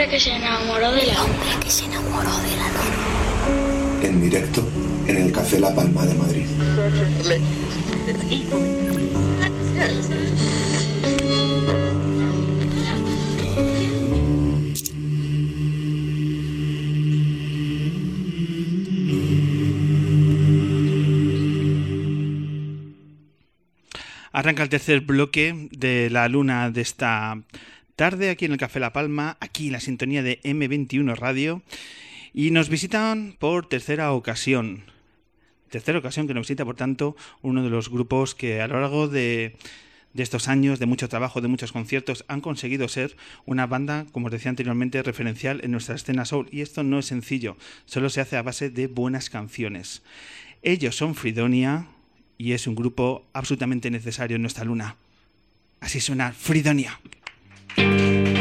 hombre que se enamoró de la hombre que se enamoró de la luna. En directo en el Café La Palma de Madrid. Arranca el tercer bloque de la luna de esta tarde aquí en el Café La Palma, aquí en la sintonía de M21 Radio. Y nos visitan por tercera ocasión. Tercera ocasión que nos visita, por tanto, uno de los grupos que a lo largo de, de estos años, de mucho trabajo, de muchos conciertos, han conseguido ser una banda, como os decía anteriormente, referencial en nuestra escena soul. Y esto no es sencillo, solo se hace a base de buenas canciones. Ellos son Fridonia, y es un grupo absolutamente necesario en nuestra luna. Así suena Fridonia. Música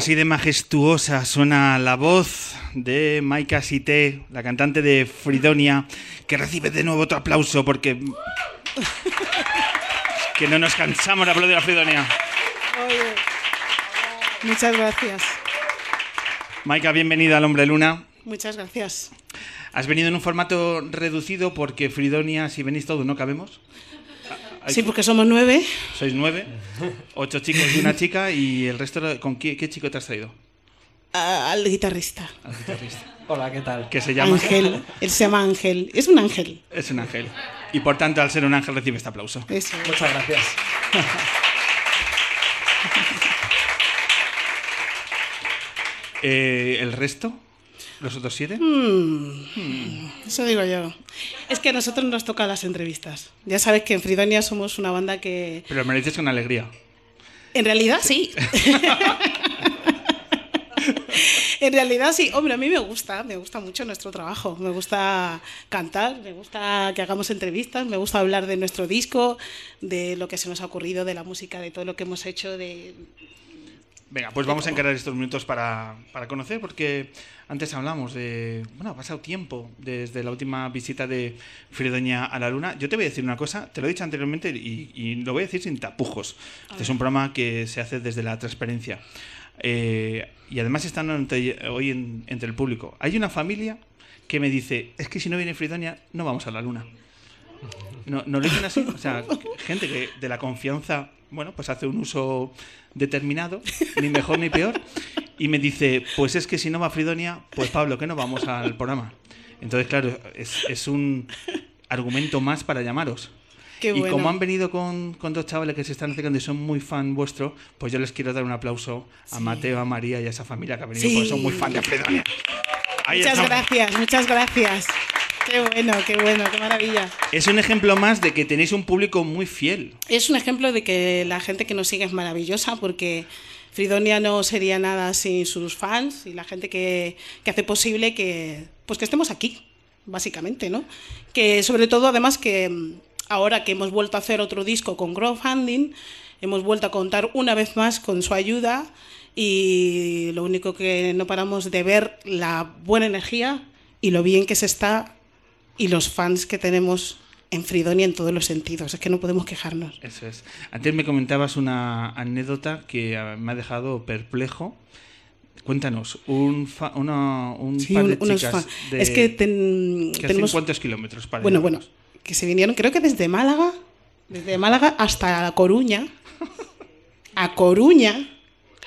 así de majestuosa suena la voz de Maika Sité, la cantante de Fridonia, que recibe de nuevo otro aplauso porque que no nos cansamos de aplaudir a Fridonia. Muchas gracias. Maika, bienvenida al Hombre Luna. Muchas gracias. Has venido en un formato reducido porque Fridonia, si venís todos, no cabemos. Hay- Sí, porque somos nueve. Sois nueve, ocho chicos y una chica, y el resto, ¿con qué, qué chico te has traído? a- al guitarrista. al guitarrista, Hola, ¿qué tal? que se llama Ángel. Él se llama Ángel. Es un ángel. Es un ángel. Y por tanto, al ser un ángel, recibe este aplauso. Eso. Muchas gracias. Eh, ¿El resto? ¿Los otros siete? Eso digo yo. Es que a nosotros nos toca las entrevistas. Ya sabes que en Fridonia somos una banda que... Pero me lo dices con alegría. En realidad sí. en realidad sí. Hombre, a mí me gusta, me gusta mucho nuestro trabajo. Me gusta cantar, me gusta que hagamos entrevistas, me gusta hablar de nuestro disco, de lo que se nos ha ocurrido, de la música, de todo lo que hemos hecho, de... Venga, pues vamos a encarar estos minutos para, para conocer, porque antes hablamos de. Bueno, ha pasado tiempo desde la última visita de Fridoña a la Luna. Yo te voy a decir una cosa, te lo he dicho anteriormente y, y lo voy a decir sin tapujos. Este es un programa que se hace desde la transparencia. Eh, y además están entre- hoy en- entre el público. Hay una familia que me dice: Es que si no viene Fridoña, no vamos a la Luna. No, no lo dicen así. O sea, gente que de la confianza, bueno, pues hace un uso determinado, ni mejor ni peor, y me dice, pues es que si no va Fridonia, pues Pablo, que no vamos al programa. Entonces, claro, es, es un argumento más para llamaros. Qué y bueno. como han venido con, con dos chavales que se están acercando y son muy fan vuestro, pues yo les quiero dar un aplauso a Mateo, a María y a esa familia que ha venido Sí. porque son muy fan de Fridonia. Ahí Muchas gracias, muchas gracias. Qué bueno, qué bueno, qué maravilla. Es un ejemplo más de que tenéis un público muy fiel. Es un ejemplo de que la gente que nos sigue es maravillosa porque Fridonia no sería nada sin sus fans y la gente que, que hace posible que, pues que estemos aquí, básicamente, ¿no? Que sobre todo, además, que mm, ahora que hemos vuelto a hacer otro disco con crowdfunding, hemos vuelto a contar una vez más con su ayuda y lo único que no paramos de ver la buena energía y lo bien que se está y los fans que tenemos en Fridonia en todos los sentidos. Es que no podemos quejarnos. Eso es. Antes me comentabas una anécdota que ah, me ha dejado perplejo. Cuéntanos, un, fa- una- un Sí, par de un- chicas fan- de- Es que ten- que hacen tenemos... cuántos kilómetros para Bueno, bueno, que se vinieron, creo que desde Málaga, desde Málaga hasta Coruña, a Coruña,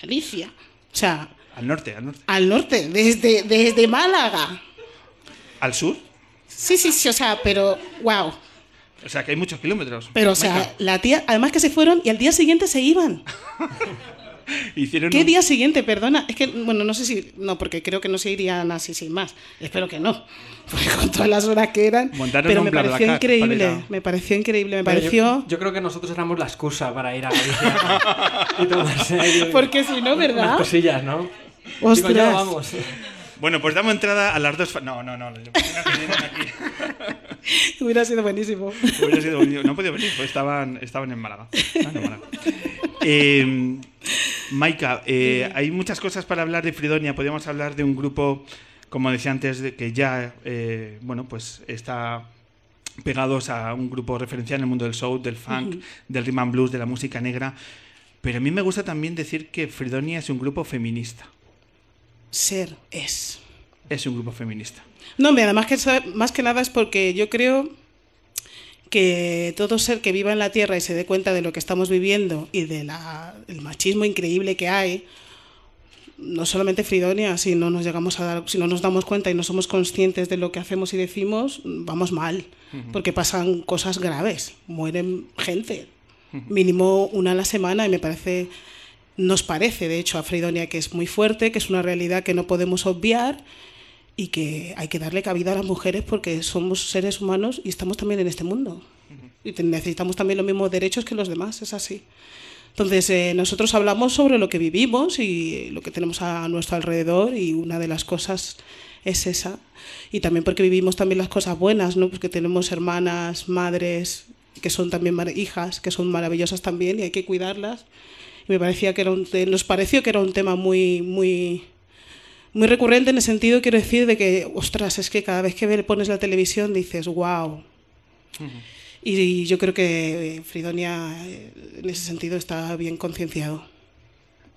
Galicia, o sea, Al norte, al norte. al norte, desde, desde Málaga. ¿Al sur? Sí, sí, sí, o sea, pero, wow. O sea, que hay muchos kilómetros. Pero, o sea, la tía, además que se fueron y al día siguiente se iban. hicieron ¿Qué un- día siguiente? Perdona. Es que, bueno, no sé si. No, porque creo que no se irían así sin más. Espero que no. Porque con todas las horas que eran. Montaron pero un me pareció increíble. Me pareció increíble. Me Pero pareció. Yo, creo que nosotros éramos la excusa para ir a Galicia y tomarse ahí Porque si no, unas ¿verdad? cosillas, ¿no? Digo, Ostras. ya vamos. Bueno, pues damos entrada a las dos... No, no, no. aquí. Hubiera sido buenísimo. Hubiera sido bonito. No han podido venir, pues estaban, estaban en Málaga. Estaban en Málaga. Eh, Maika, eh, hay muchas cosas para hablar de Fridonia. Podríamos hablar de un grupo, como decía antes, de que ya, eh, bueno, pues está pegados a un grupo referencial en el mundo del soul, del funk, del rhythm and blues, de la música negra. Pero a mí me gusta también decir que Fridonia es un grupo feminista. Ser es. Es un grupo feminista. No, hombre, además que más que nada es porque yo creo que todo ser que viva en la Tierra y se dé cuenta de lo que estamos viviendo y del machismo increíble que hay, no solamente Fridonia, si no nos llegamos a dar, si no nos damos cuenta y no somos conscientes de lo que hacemos y decimos, vamos mal, porque pasan cosas graves, mueren gente, mínimo una a la semana y me parece nos parece, de hecho, a Fridonia que es muy fuerte, que es una realidad que no podemos obviar y que hay que darle cabida a las mujeres porque somos seres humanos y estamos también en este mundo. Y necesitamos también los mismos derechos que los demás, es así. Entonces, eh, nosotros hablamos sobre lo que vivimos y lo que tenemos a nuestro alrededor y una de las cosas es esa. Y también porque vivimos también las cosas buenas, ¿no? Porque tenemos hermanas, madres, que son también hijas, que son maravillosas también y hay que cuidarlas. Y me parecía que era un nos pareció que era un tema muy, muy, muy recurrente en el sentido, quiero decir, de que, ostras, es que cada vez que pones la televisión dices, wow. Y yo creo que eh, Fridonia eh, en ese sentido está bien concienciado.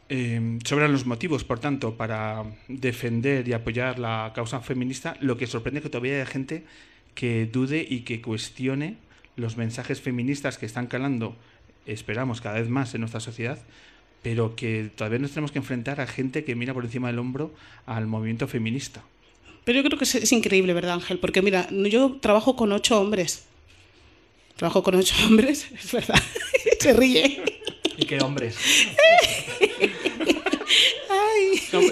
Eh, sobran los motivos, por tanto, para defender y apoyar la causa feminista. Lo que sorprende es que todavía hay gente que dude y que cuestione los mensajes feministas que están calando, esperamos, cada vez más en nuestra sociedad, pero que todavía nos tenemos que enfrentar a gente que mira por encima del hombro al movimiento feminista. Pero yo creo que es, es increíble, ¿verdad, Ángel? Porque mira, yo trabajo con ocho hombres. Trabajo con ocho hombres, es verdad. Se ríe. Y qué hombres.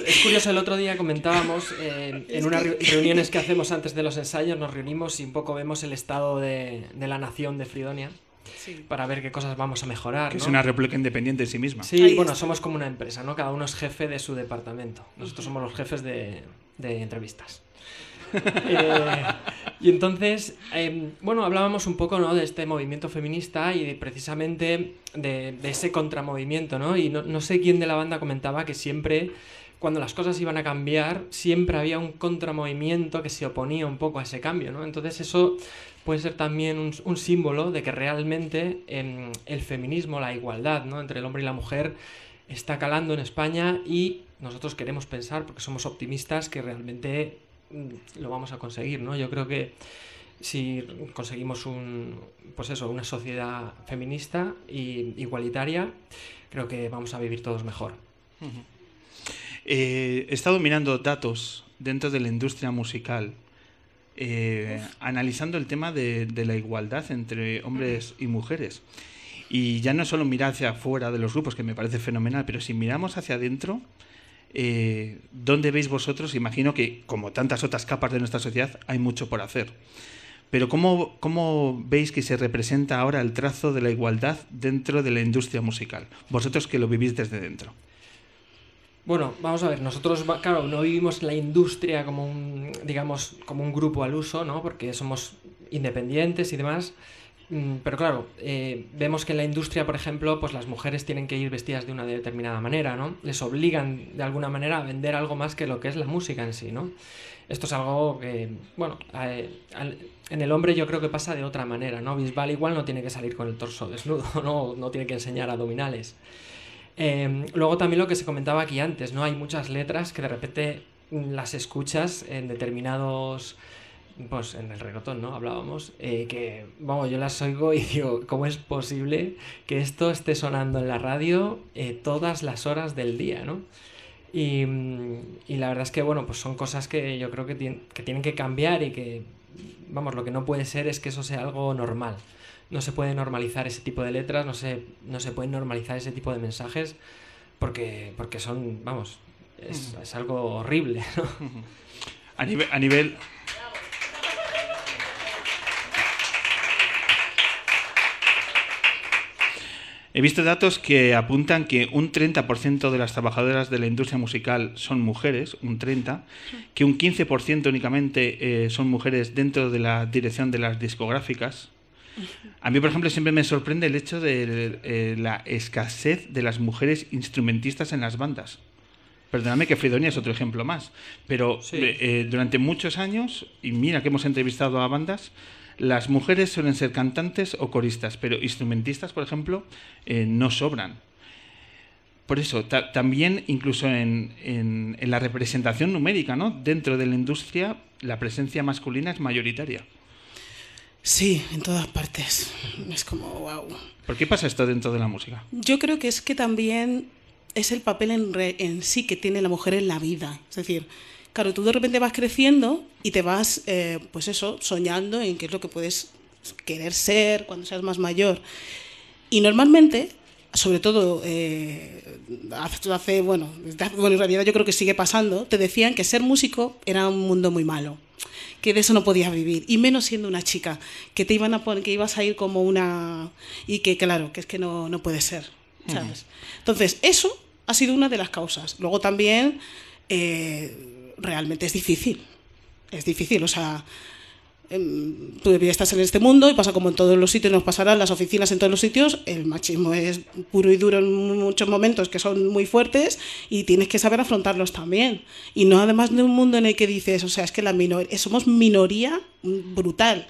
Es curioso, el otro día comentábamos, eh, en unas re- reuniones que hacemos antes de los ensayos, nos reunimos y un poco vemos el estado de, de la nación de Fridonia para ver qué cosas vamos a mejorar. Que es una república independiente en sí misma. Sí, Ahí bueno, está. somos como una empresa, ¿no? Cada uno es jefe de su departamento. Nosotros somos los jefes de, de entrevistas. Eh, y entonces, eh, bueno, hablábamos un poco, ¿no? De este movimiento feminista y de- precisamente de, de ese contramovimiento, ¿no? Y no, no sé quién de la banda comentaba que siempre, cuando las cosas iban a cambiar, siempre había un contramovimiento que se oponía un poco a ese cambio, ¿no? Entonces eso puede ser también un, símbolo de que realmente em, el feminismo, la igualdad ¿no? entre el hombre y la mujer está calando en España y nosotros queremos pensar, porque somos optimistas, que realmente mm, lo vamos a conseguir, ¿no? Yo creo que si conseguimos un, pues eso, una sociedad feminista y igualitaria, creo que vamos a vivir todos mejor. Eh, he estado mirando datos dentro de la industria musical, eh, analizando el tema de, de la igualdad entre hombres y mujeres. Y ya no solo mirar hacia afuera de los grupos, que me parece fenomenal, pero si miramos hacia adentro, eh, ¿dónde veis vosotros? Imagino que, como tantas otras capas de nuestra sociedad, hay mucho por hacer. Pero ¿cómo, ¿cómo veis que se representa ahora el trazo de la igualdad dentro de la industria musical? Vosotros que lo vivís desde dentro. Bueno, vamos a ver, nosotros, claro, no vivimos la industria como un, digamos, como un grupo al uso, ¿no? Porque somos independientes y demás. Mm, Pero claro, eh, vemos que en la industria, por ejemplo, pues las mujeres tienen que ir vestidas de una determinada manera, ¿no? Les obligan de alguna manera a vender algo más que lo que es la música en sí, ¿no? Esto es algo que, bueno, en el hombre yo creo que pasa de otra manera, ¿no? Bisbal igual no tiene que salir con el torso desnudo, no, no tiene que enseñar abdominales. Eh, luego también lo que se comentaba aquí antes, ¿no? Hay muchas letras que de repente mm, las escuchas en determinados, pues en el reggaetón, ¿no? Hablábamos, eh, que, vamos, yo las oigo y digo, ¿cómo es posible que esto esté sonando en la radio eh, todas las horas del día, ¿no? Y, mm, y la verdad es que, bueno, pues son cosas que yo creo que, que tienen que cambiar y que, vamos, lo que no puede ser es que eso sea algo normal. No se puede normalizar ese tipo de letras, no se, no se puede normalizar ese tipo de mensajes porque, porque son, vamos, es, es algo horrible, ¿no? A nivel, a nivel, He visto datos que apuntan que un 30% de las trabajadoras de la industria musical son mujeres, un 30%, que un 15% únicamente eh, son mujeres dentro de la dirección de las discográficas. A mí, por ejemplo, siempre me sorprende el hecho de eh, la escasez de las mujeres instrumentistas en las bandas. Perdóname que Fridonia es otro ejemplo más, pero Sí. eh, eh, durante muchos años, y mira que hemos entrevistado a bandas, las mujeres suelen ser cantantes o coristas, pero instrumentistas, por ejemplo, eh, no sobran. Por eso, ta- también incluso en, en- en la representación numérica, ¿no? Dentro de la industria, la presencia masculina es mayoritaria. Sí, en todas partes. Es como, wow. ¿Por qué pasa esto dentro de la música? Yo creo que es que también es el papel en, re- en sí que tiene la mujer en la vida. Es decir, claro, tú de repente vas creciendo y te vas, eh, pues eso, soñando en qué es lo que puedes querer ser cuando seas más mayor. Y normalmente, sobre todo eh, hace, bueno, bueno, en realidad yo creo que sigue pasando, te decían que ser músico era un mundo muy malo que de eso no podías vivir y menos siendo una chica que te iban a poner que ibas a ir como una y que claro que es que no, no puede ser sabes entonces eso ha sido una de las causas. Luego también eh, realmente es difícil es difícil o sea tú estás en este mundo y pasa como en todos los sitios, nos pasará en las oficinas, en todos los sitios, el machismo es puro y duro en muchos momentos que son muy fuertes y tienes que saber afrontarlos también. Y no además de un mundo en el que dices, o sea, es que la minor somos minoría brutal.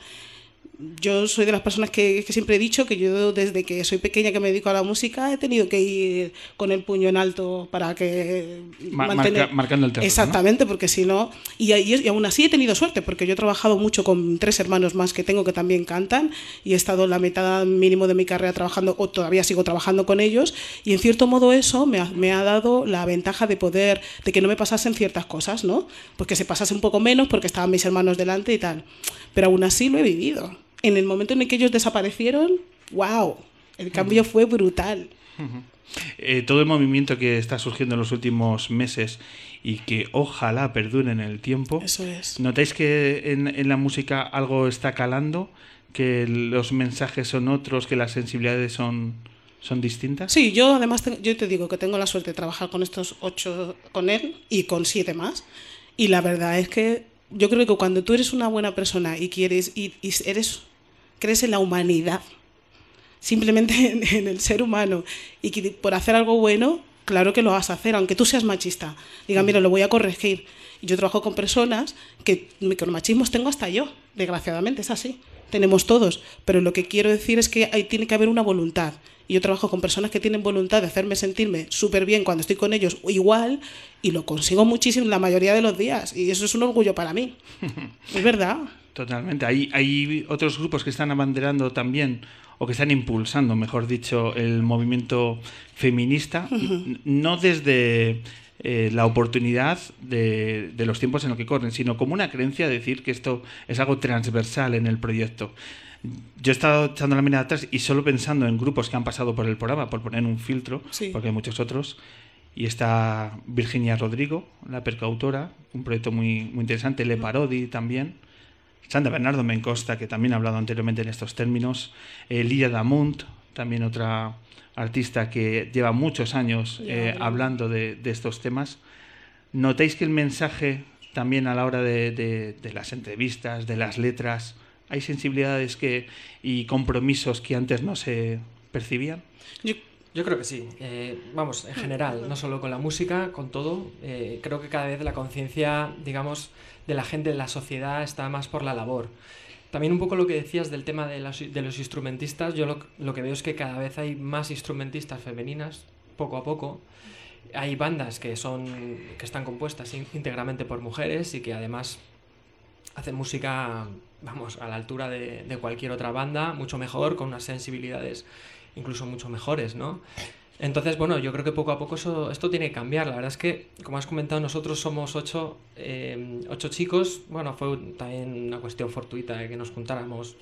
Yo soy de las personas que, que, siempre he dicho que yo desde que soy pequeña que me dedico a la música he tenido que ir con el puño en alto para que Ma marca, marcando el terreno, exactamente ¿no? porque si no y, y, y, aún así he tenido suerte porque yo he trabajado mucho con tres hermanos más que tengo que también cantan y he estado la mitad mínimo de mi carrera trabajando o todavía sigo trabajando con ellos y en cierto modo eso me ha, me ha dado la ventaja de poder de que no me pasasen ciertas cosas no porque se pasase un poco menos porque estaban mis hermanos delante y tal pero aún así lo he vivido en el momento en el que ellos desaparecieron, wow, el cambio uh -huh. fue brutal. Uh -huh. eh, todo el movimiento que está surgiendo en los últimos meses y que ojalá perdure en el tiempo. Eso es. ¿Notáis que en, en, la música algo está calando? ¿Que los mensajes son otros? ¿Que las sensibilidades son, son distintas? Sí, yo además te, yo te digo que tengo la suerte de trabajar con estos ocho, con él y con siete más. Y la verdad es que yo creo que cuando tú eres una buena persona y quieres y, y eres crees en la humanidad, simplemente en, en, el ser humano, y que por hacer algo bueno, claro que lo vas a hacer, aunque tú seas machista. Diga, mira, lo voy a corregir. Yo trabajo con personas que micromachismos tengo hasta yo, desgraciadamente, es así. Tenemos todos, pero lo que quiero decir es que hay, tiene que haber una voluntad. Y yo trabajo con personas que tienen voluntad de hacerme sentirme súper bien cuando estoy con ellos, igual, y lo consigo muchísimo la mayoría de los días. Y eso es un orgullo para mí. es verdad. Totalmente. Hay, hay otros grupos que están abanderando también, o que están impulsando, mejor dicho, el movimiento feminista, uh -huh. no desde eh, la oportunidad de, de, los tiempos en los que corren, sino como una creencia de decir que esto es algo transversal en el proyecto. Yo he estado echando la mirada atrás y solo pensando en grupos que han pasado por el programa, por poner un filtro, sí. porque hay muchos otros, y está Virginia Rodrigo, la percautora, un proyecto muy, muy interesante, Le Parodi también, Sandra Bernardo Mencosta, que también ha hablado anteriormente en estos términos, eh, Damunt, también otra artista que lleva muchos años eh, hablando de, de, estos temas. ¿Notáis que el mensaje también a la hora de, de, de, las entrevistas, de las letras, hay sensibilidades que, y compromisos que antes no se percibían? Yo, yo creo que sí. Eh, vamos, en general, no solo con la música, con todo. Eh, creo que cada vez la conciencia, digamos, de la gente, de la sociedad, está más por la labor. También un poco lo que decías del tema de, las, de los instrumentistas, yo lo, lo, que veo es que cada vez hay más instrumentistas femeninas, poco a poco. Hay bandas que, son, que están compuestas íntegramente por mujeres y que además hacen música, vamos, a la altura de, de cualquier otra banda, mucho mejor, con unas sensibilidades incluso mucho mejores, ¿no? Entonces, bueno, yo creo que poco a poco eso, esto tiene que cambiar. La verdad es que, como has comentado, nosotros somos ocho, eh, ocho chicos. Bueno, fue también una cuestión fortuita de que nos juntáramos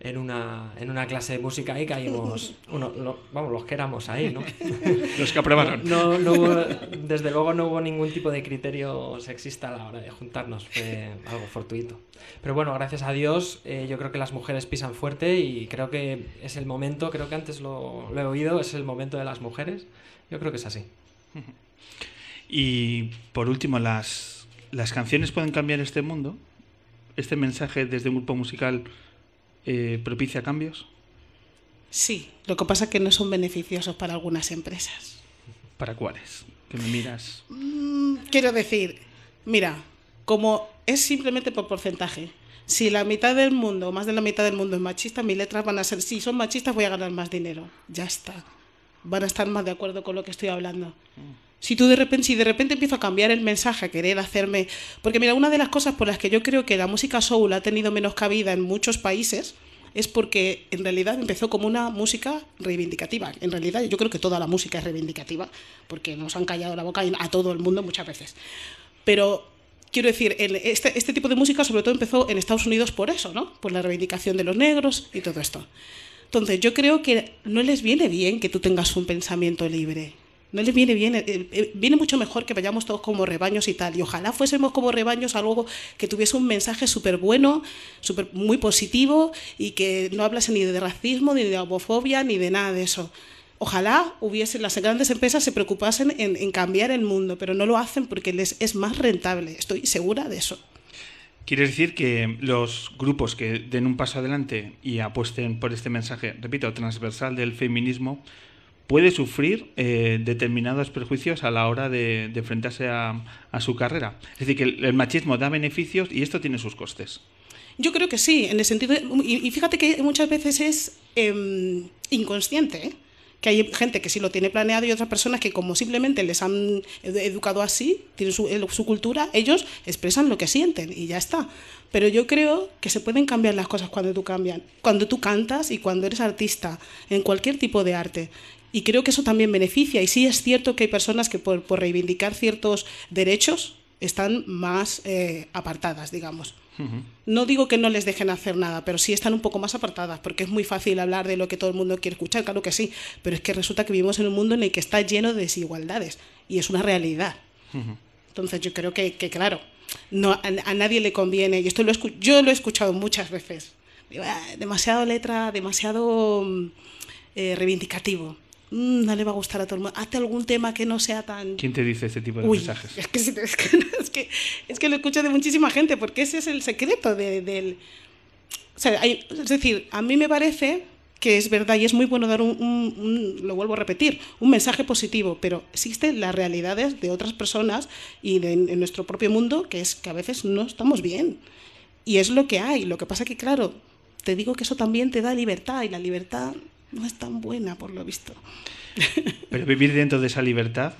en una, en una clase de música y caímos, uno, lo, vamos, los que éramos ahí, ¿no? los que aprobaron. No, no, hubo, desde luego no hubo ningún tipo de criterio sexista a la hora de juntarnos, fue algo fortuito. Pero bueno, gracias a Dios, eh, yo creo que las mujeres pisan fuerte y creo que es el momento, creo que antes lo, lo he oído, es el momento de las mujeres. Yo creo que es así. Y por último, las, las canciones pueden cambiar este mundo. Este mensaje desde un grupo musical eh, propicia cambios? Sí, lo que pasa es que no son beneficiosos para algunas empresas. ¿Para cuáles? Que me miras. Mm, quiero decir, mira, como es simplemente por porcentaje. Si la mitad del mundo, más de la mitad del mundo es machista, mis letras van a ser, si son machistas voy a ganar más dinero. Ya está. Van a estar más de acuerdo con lo que estoy hablando. Si tú de repente, empiezo a cambiar el mensaje, a querer hacerme. Porque mira, una de las cosas por las que yo creo que la música soul ha tenido menos cabida en muchos países es porque en realidad empezó como una música reivindicativa. En realidad yo creo que toda la música es reivindicativa, porque nos han callado la boca a todo el mundo muchas veces. Pero quiero decir, este, este tipo de música sobre todo empezó en Estados Unidos por eso, ¿no? Por la reivindicación de los negros y todo esto. Entonces yo creo que no les viene bien que tú tengas un pensamiento libre. No les viene bien, eh, viene mucho mejor que vayamos todos como rebaños y tal. Y ojalá fuésemos como rebaños algo que tuviese un mensaje súper bueno, super, muy positivo y que no hablase ni de racismo, ni de homofobia, ni de nada de eso. Ojalá hubiese, las grandes empresas se preocupasen en, en cambiar el mundo, pero no lo hacen porque les es más rentable. Estoy segura de eso. Quiere decir que los grupos que den un paso adelante y apuesten por este mensaje, repito, transversal del feminismo, puede sufrir eh, determinados perjuicios a la hora de, enfrentarse a, a, su carrera. Es decir, que el, machismo da beneficios y esto tiene sus costes. Yo creo que sí, en el sentido. y, fíjate que muchas veces es em, inconsciente, ¿eh? que hay gente que sí lo tiene planeado y otras personas que como simplemente les han edu- educado así, tienen su, su cultura, ellos expresan lo que sienten y ya está. Pero yo creo que se pueden cambiar las cosas cuando tú cambian, cuando tú cantas y cuando eres artista, en cualquier tipo de arte. Y creo que eso también beneficia. Y sí es cierto que hay personas que por, por reivindicar ciertos derechos están más eh, apartadas, digamos. No digo que no les dejen hacer nada, pero sí están un poco más apartadas, porque es muy fácil hablar de lo que todo el mundo quiere escuchar, claro que sí, pero es que resulta que vivimos en un mundo en el que está lleno de desigualdades y es una realidad. Entonces yo creo que, que, claro, no, a, a nadie le conviene, y esto lo escu- yo lo he escuchado muchas veces, "Ah, demasiado letra, demasiado mm, eh, reivindicativo. Mm, no le va a gustar a todo el mundo. Hazte algún tema que no sea tan... ¿Quién te dice este tipo de Uy, mensajes? es que, es, que, es, que, es que lo escucho de muchísima gente, porque ese es el secreto de- del... O sea, hay- es decir, a mí me parece que es verdad y es muy bueno dar un, un- un- lo vuelvo a repetir, un mensaje positivo, pero existen las realidades de otras personas y de, en nuestro propio mundo que es que a veces no estamos bien. Y es lo que hay. Lo que pasa que, claro, te digo que eso también te da libertad y la libertad no es tan buena, por lo visto. Pero vivir dentro de esa libertad,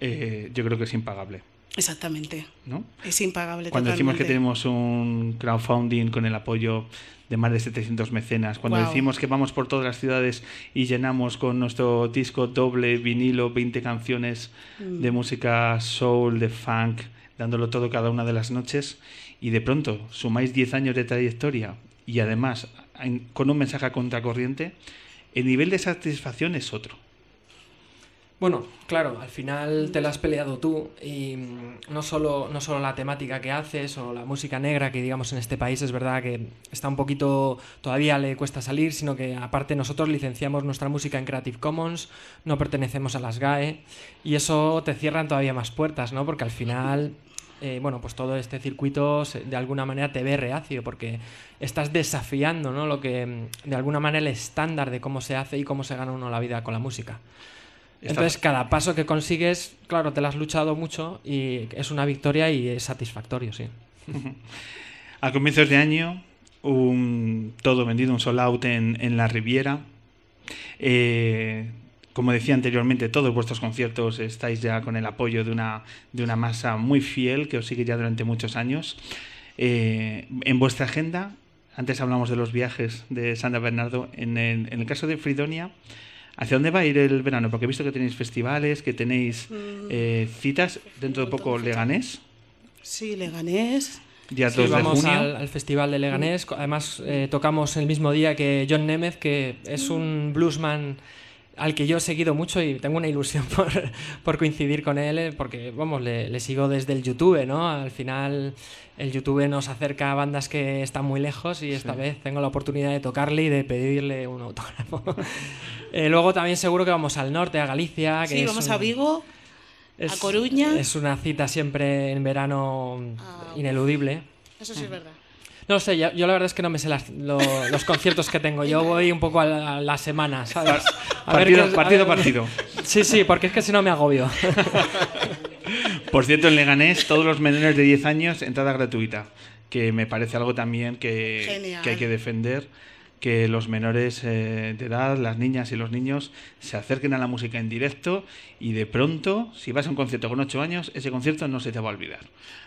eh, yo creo que es impagable, Exactamente. ¿no? Es impagable. Cuando decimos que tenemos un crowdfunding con el apoyo de más de 700 mecenas, cuando decimos que vamos por todas las ciudades y llenamos con nuestro disco doble, vinilo, 20 canciones de Mm. música soul, de funk, dándolo todo cada una de las noches, y de pronto sumáis 10 años de trayectoria y además con un mensaje a contracorriente, el nivel de satisfacción es otro. Bueno, claro, al final te la has peleado tú y mm, no solo, no solo la temática que haces o la música negra que digamos en este país es verdad que está un poquito, todavía le cuesta salir, sino que aparte nosotros licenciamos nuestra música en Creative Commons, no pertenecemos a las GAE y eso te cierran todavía más puertas, ¿no? Porque al final, eh, bueno, pues todo este circuito de alguna manera te ve reacio porque estás desafiando, ¿no? Lo que mm, de alguna manera el estándar de cómo se hace y cómo se gana uno la vida con la música. Entonces, cada paso que consigues, claro, te lo has luchado mucho y es una victoria y es satisfactorio, sí. A comienzos de año, un, todo vendido, un sold out en, en la Riviera. Eh, como decía anteriormente, todos vuestros conciertos estáis ya con el apoyo de una, de una masa muy fiel que os sigue ya durante muchos años. Eh, en vuestra agenda, antes hablamos de los viajes de Sandra Bernardo, en el, en el caso de Fridonia, ¿hacia dónde va a ir el verano? Porque he visto que tenéis festivales, que tenéis eh, citas, dentro de poco Leganés, Sí, Leganés. día Sí, 2 de vamos junio. al, al Festival de Leganés. co- Además, eh, tocamos el mismo día que John Nemeth, que es un bluesman al que yo he seguido mucho y tengo una ilusión por, por coincidir con él, eh, porque, vamos, le, le sigo desde el YouTube, ¿no? Al final, el YouTube nos acerca a bandas que están muy lejos y esta vez tengo la oportunidad de tocarle y de pedirle un autógrafo. Eh, luego también seguro que vamos al norte, a Galicia. Que Sí, es vamos un- a Vigo. es- a Coruña. Es una cita siempre en verano Ah, ineludible. Eso sí es verdad. No sé, yo, yo la verdad es que no me sé las- lo- los conciertos que tengo. Yo voy un poco a la, a la semana, ¿sabes? A ver Partido, a partido, ver- partido. Sí, sí, porque es que si no me agobio. Por cierto, en Leganés, todos los menores de 10 años, entrada gratuita, que me parece algo también que, que hay que defender, que los menores eh, de edad, las niñas y los niños, se acerquen a la música en directo y de pronto, si vas a un concierto con 8 años, ese concierto no se te va a olvidar.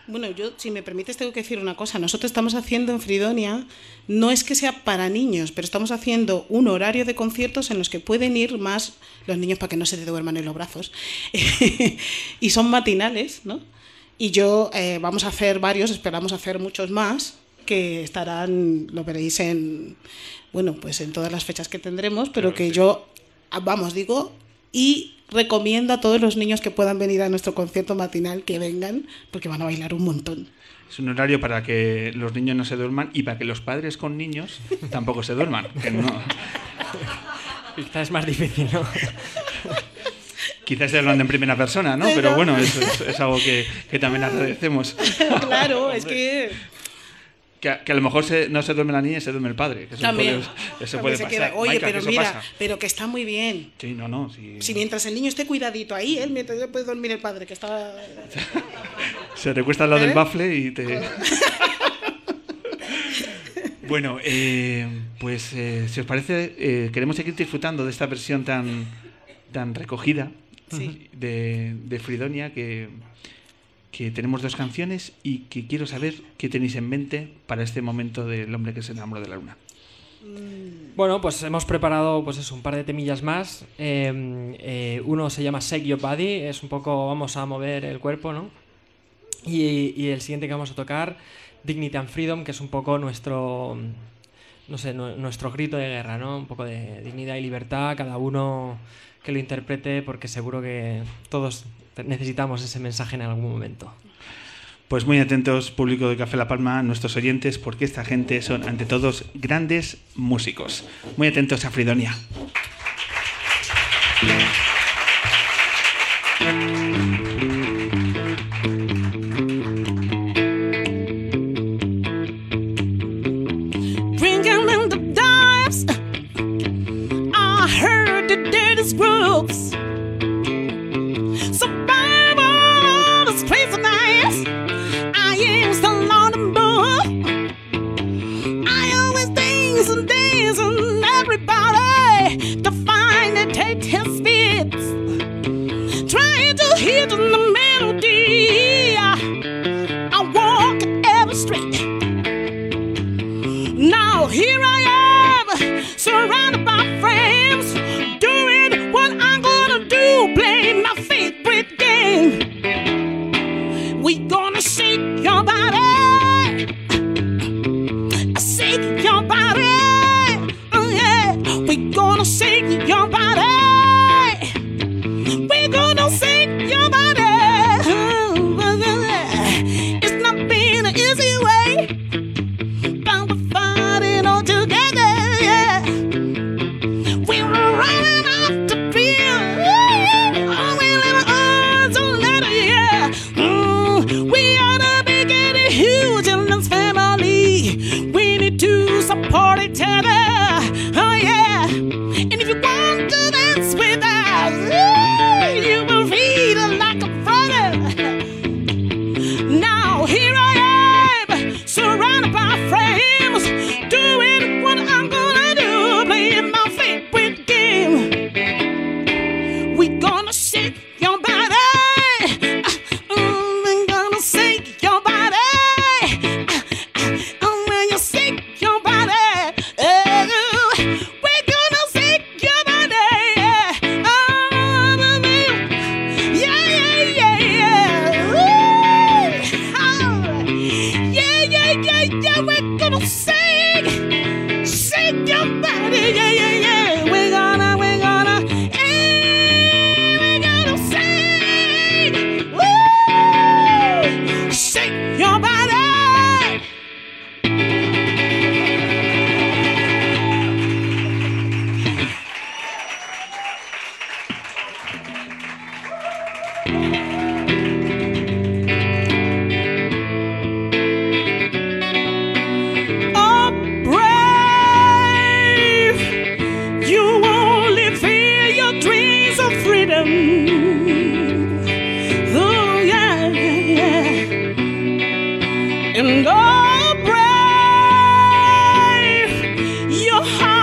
Bueno, yo, si me permites, tengo que decir una cosa. Nosotros estamos haciendo en Fridonia, no es que sea para niños, pero estamos haciendo un horario de conciertos en los que pueden ir más los niños para que no se te duerman en los brazos. y son matinales, ¿no? Y yo, eh, vamos a hacer varios, esperamos hacer muchos más, que estarán, lo veréis en, bueno, pues en todas las fechas que tendremos, pero que yo, ah, vamos, digo, y recomiendo a todos los niños que puedan venir a nuestro concierto matinal que vengan, porque van a bailar un montón. Es un horario para que los niños no se duerman y para que los padres con niños tampoco se duerman. que no- Quizás es más difícil, ¿no? quizás esté hablando en primera persona, ¿no? Pero bueno, eso es, es algo que, que también agradecemos. claro, es que que a, lo mejor se, no se duerme la niña y se duerme el padre. También. Puede, puede pasar. Oye, pero mira, pero que está muy bien. Sí, no, no. Si mientras el niño esté cuidadito ahí, él mientras ya puede dormir el padre, que está. se te cuesta al lado del ¿Eh? bafle y te. bueno, eh, pues eh, si os parece, queremos seguir disfrutando de esta versión tan, tan recogida de, de Fridonia que que tenemos dos canciones y que quiero saber qué tenéis en mente para este momento del hombre que se enamoró de la luna. Mm. Bueno, pues hemos preparado pues eso, un par de temillas más. Em, eh, uno se llama Shake Your Body, es un poco vamos a mover el cuerpo, ¿no? Y, el siguiente que vamos a tocar, Dignity and Freedom, que es un poco nuestro, no sé, nuestro grito de guerra, ¿no? Un poco de dignidad y libertad, cada uno que lo interprete, porque seguro que todos necesitamos ese mensaje en algún momento. Pues muy atentos, público de Café La Palma, nuestros oyentes, porque esta gente son, ante todos, grandes músicos. Muy atentos a Fridonia. till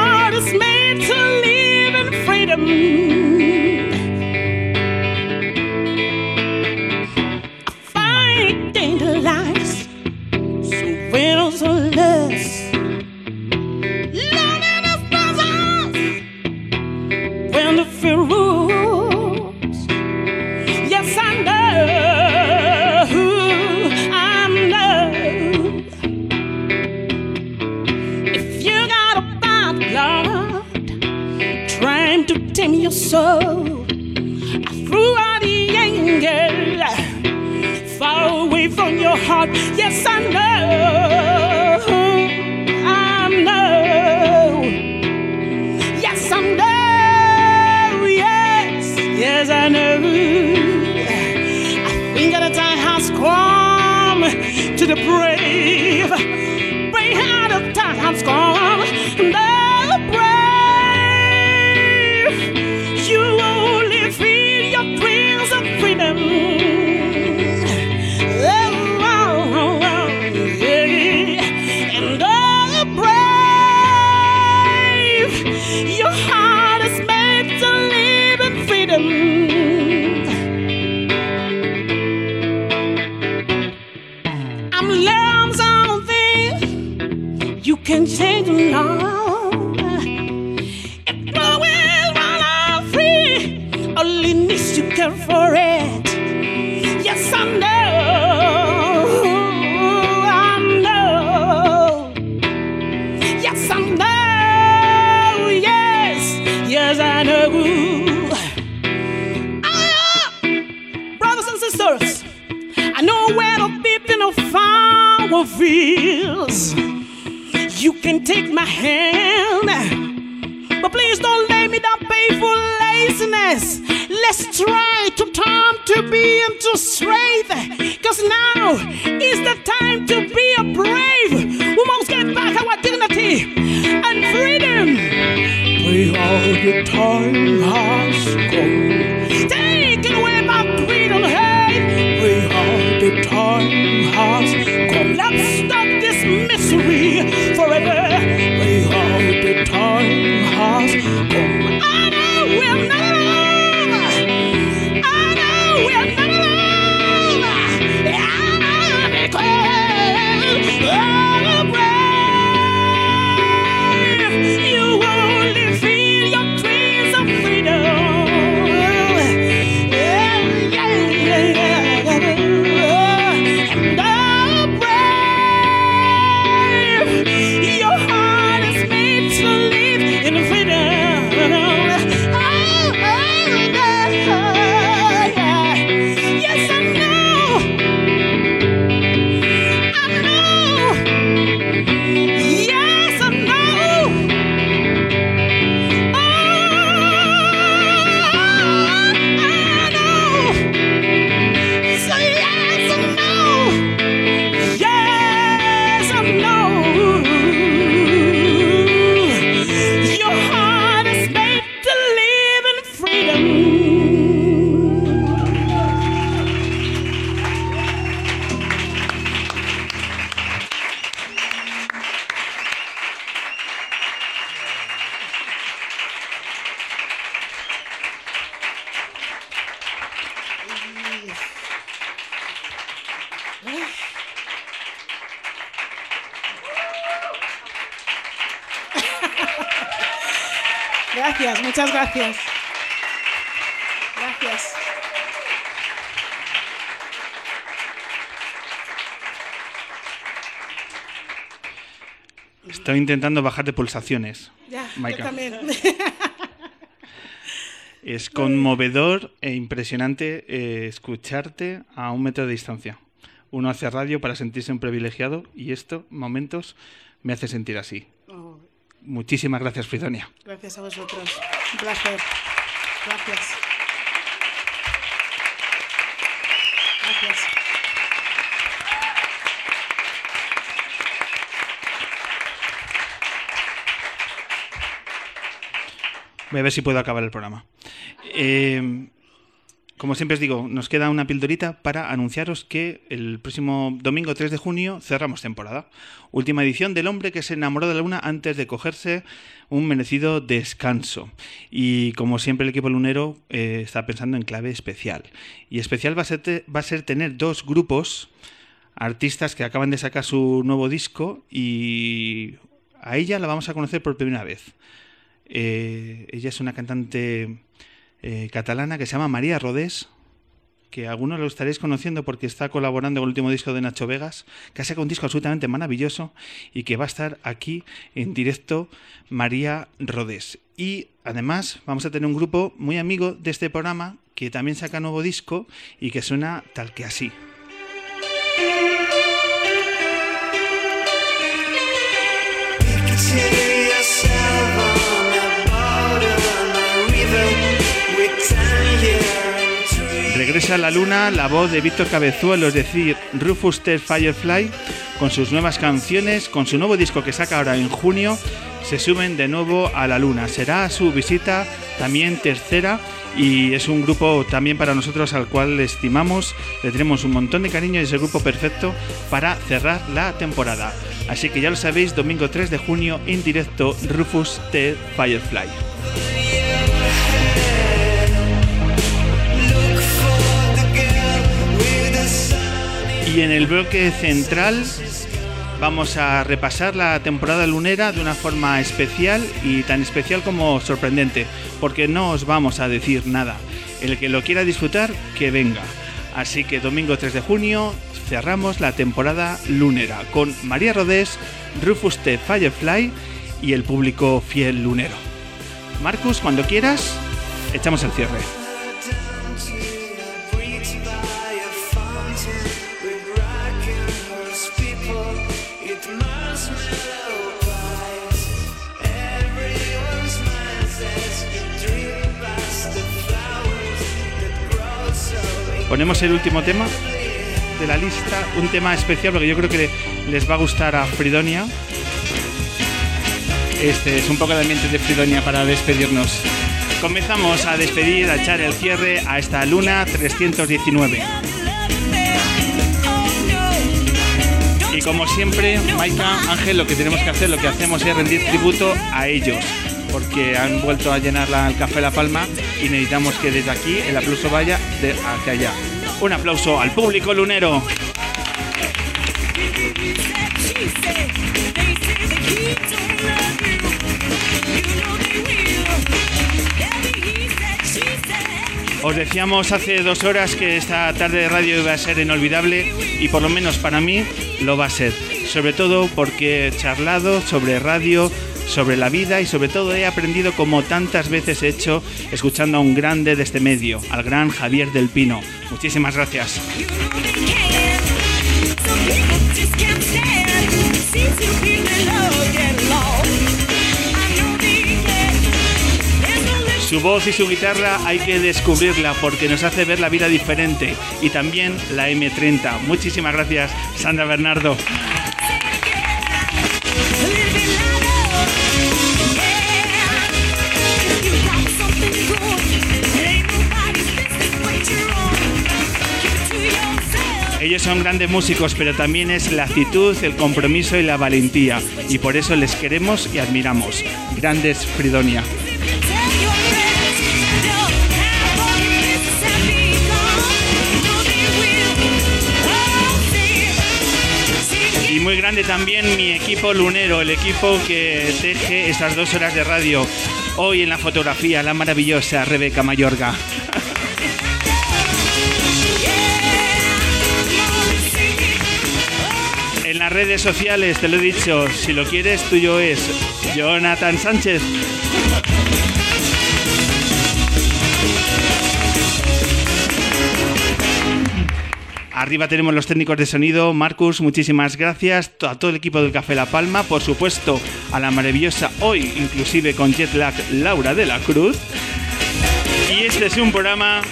heart is made to live in freedom. Gracias, muchas gracias. Gracias. Estoy intentando bajar de pulsaciones. Ya, yo también. Es conmovedor e impresionante eh, escucharte a un metro de distancia. Uno hace radio para sentirse un privilegiado y esto, momentos, me hace sentir así. Muchísimas gracias, Fridonia. gracias a vosotros. Un placer. Gracias. Gracias. Voy a ver si puedo acabar el programa. Eh, como siempre os digo, nos queda una pildorita para anunciaros que el próximo domingo 3 de junio cerramos temporada. Última edición del hombre que se enamoró de la luna antes de cogerse un merecido descanso. Y como siempre el equipo lunero eh, está pensando en clave especial. Y especial va a ser, tener dos grupos artistas que acaban de sacar su nuevo disco y a ella la vamos a conocer por primera vez. Eh, ella es una cantante eh, catalana que se llama María Rodés, que algunos lo estaréis conociendo porque está colaborando con el último disco de Nacho Vegas, que ha sacado un disco absolutamente maravilloso y que va a estar aquí en directo María Rodés. Y además vamos a tener un grupo muy amigo de este programa que también saca nuevo disco y que suena tal que así. Regresa a la luna la voz de Víctor Cabezuelo, es decir, Rufus Ted Firefly, con sus nuevas canciones, con su nuevo disco que saca ahora en junio, se suben de nuevo a la luna. Será su visita también tercera y es un grupo también para nosotros al cual estimamos, le tenemos un montón de cariño y es el grupo perfecto para cerrar la temporada. Así que ya lo sabéis, domingo 3 de junio en directo Rufus Ted Firefly. Y en el bloque central vamos a repasar la temporada lunera de una forma especial y tan especial como sorprendente, porque no os vamos a decir nada. El que lo quiera disfrutar, que venga. Así que domingo 3 de junio cerramos la temporada lunera con María Rodés, Rufus T. Firefly y el público fiel lunero. Marcus, cuando quieras, echamos el cierre. Ponemos el último tema de la lista, un tema especial porque yo creo que les va a gustar a Fridonia. Este es un poco de ambiente de Fridonia para despedirnos. Comenzamos a despedir, a echar el cierre a esta luna 319. Y como siempre, Maika, Ángel, lo que tenemos que hacer, lo que hacemos es rendir tributo a ellos, porque han vuelto a llenar el Café La Palma y necesitamos que desde aquí el aplauso vaya de hacia allá. Un aplauso al público lunero. Os decíamos hace dos horas que esta tarde de radio iba a ser inolvidable y por lo menos para mí lo va a ser. Sobre todo porque he charlado sobre radio, sobre la vida y sobre todo he aprendido como tantas veces he hecho escuchando a un grande de este medio, al gran Javier del Pino. Muchísimas gracias. Su voz y su guitarra hay que descubrirla porque nos hace ver la vida diferente y también la M30. Muchísimas gracias, Sandra Bernardo. Ellos son grandes músicos, pero también es la actitud, el compromiso y la valentía. Y por eso les queremos y admiramos. Grandes Fridonia. Y muy grande también mi equipo lunero, el equipo que teje estas dos horas de radio. Hoy en la fotografía, la maravillosa Rebeca Mayorga. Las redes sociales, te lo he dicho, si lo quieres, tuyo es Jonathan Sánchez. Arriba tenemos los técnicos de sonido. Marcus, muchísimas gracias. A todo el equipo del Café La Palma. Por supuesto, a la maravillosa, hoy inclusive con jet lag, Laura de la Cruz. Y este es un programa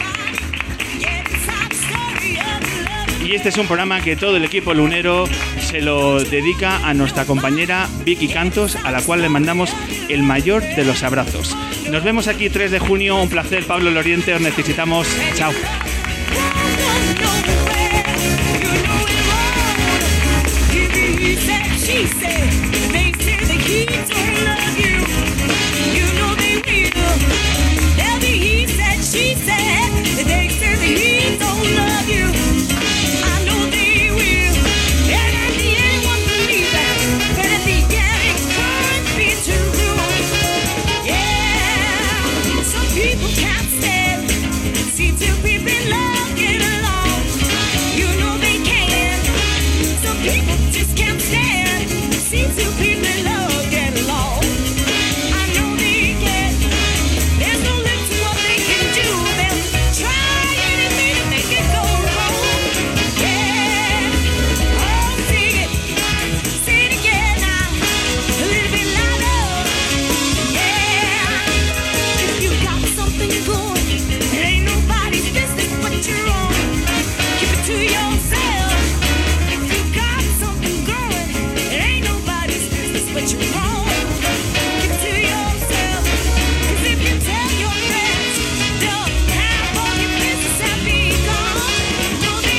y este es un programa que todo el equipo lunero se lo dedica a nuestra compañera Vicky Cantos, a la cual le mandamos el mayor de los abrazos. Nos vemos aquí 3 de junio, un placer Pablo Loriente, os necesitamos. Chao.